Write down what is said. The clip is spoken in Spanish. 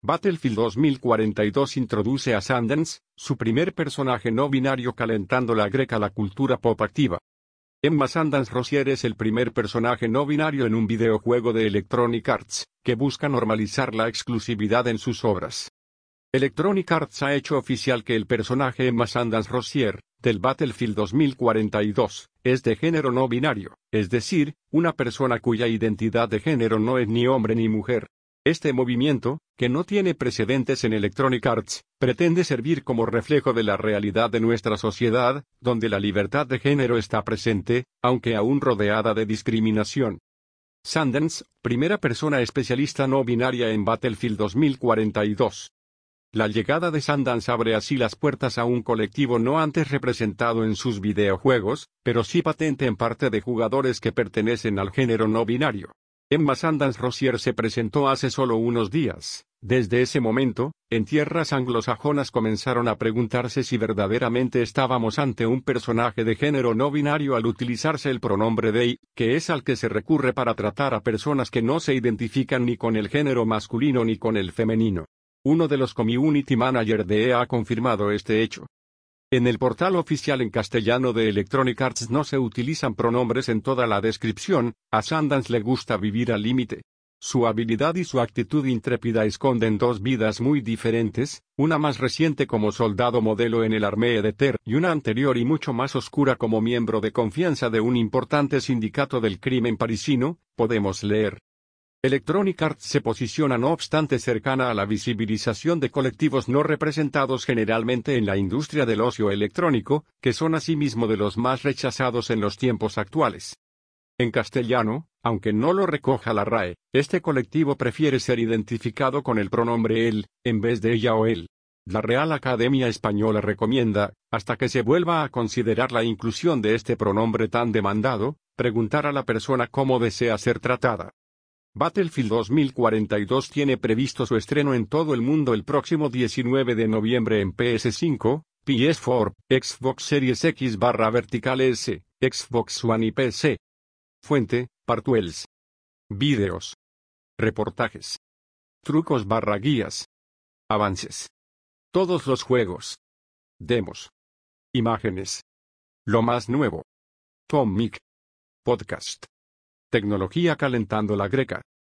Battlefield 2042 introduce a Sundance, su primer personaje no binario calentando la greca la cultura pop activa. Emma Sundance Rosier es el primer personaje no binario en un videojuego de Electronic Arts, que busca normalizar la exclusividad en sus obras. Electronic Arts ha hecho oficial que el personaje Emma Sundance Rosier, del Battlefield 2042, es de género no binario, es decir, una persona cuya identidad de género no es ni hombre ni mujer, este movimiento, que no tiene precedentes en Electronic Arts, pretende servir como reflejo de la realidad de nuestra sociedad, donde la libertad de género está presente, aunque aún rodeada de discriminación. Sundance, primera persona especialista no binaria en Battlefield 2042. La llegada de Sundance abre así las puertas a un colectivo no antes representado en sus videojuegos, pero sí patente en parte de jugadores que pertenecen al género no binario. Emma Sandans Rosier se presentó hace solo unos días. Desde ese momento, en tierras anglosajonas comenzaron a preguntarse si verdaderamente estábamos ante un personaje de género no binario al utilizarse el pronombre they, que es al que se recurre para tratar a personas que no se identifican ni con el género masculino ni con el femenino. Uno de los community manager de EA ha confirmado este hecho. En el portal oficial en castellano de Electronic Arts no se utilizan pronombres en toda la descripción, a Sundance le gusta vivir al límite. Su habilidad y su actitud intrépida esconden dos vidas muy diferentes, una más reciente como soldado modelo en el Armée de Terre y una anterior y mucho más oscura como miembro de confianza de un importante sindicato del crimen parisino, podemos leer. Electronic Arts se posiciona no obstante cercana a la visibilización de colectivos no representados generalmente en la industria del ocio electrónico, que son asimismo de los más rechazados en los tiempos actuales. En castellano, aunque no lo recoja la RAE, este colectivo prefiere ser identificado con el pronombre él, en vez de ella o él. La Real Academia Española recomienda, hasta que se vuelva a considerar la inclusión de este pronombre tan demandado, preguntar a la persona cómo desea ser tratada. Battlefield 2042 tiene previsto su estreno en todo el mundo el próximo 19 de noviembre en PS5, PS4, Xbox Series X barra vertical S, Xbox One y PC. Fuente, Partuels. Videos. Reportajes. Trucos barra guías. Avances. Todos los juegos. Demos. Imágenes. Lo más nuevo. Tom Mick. Podcast. Tecnología calentando la greca.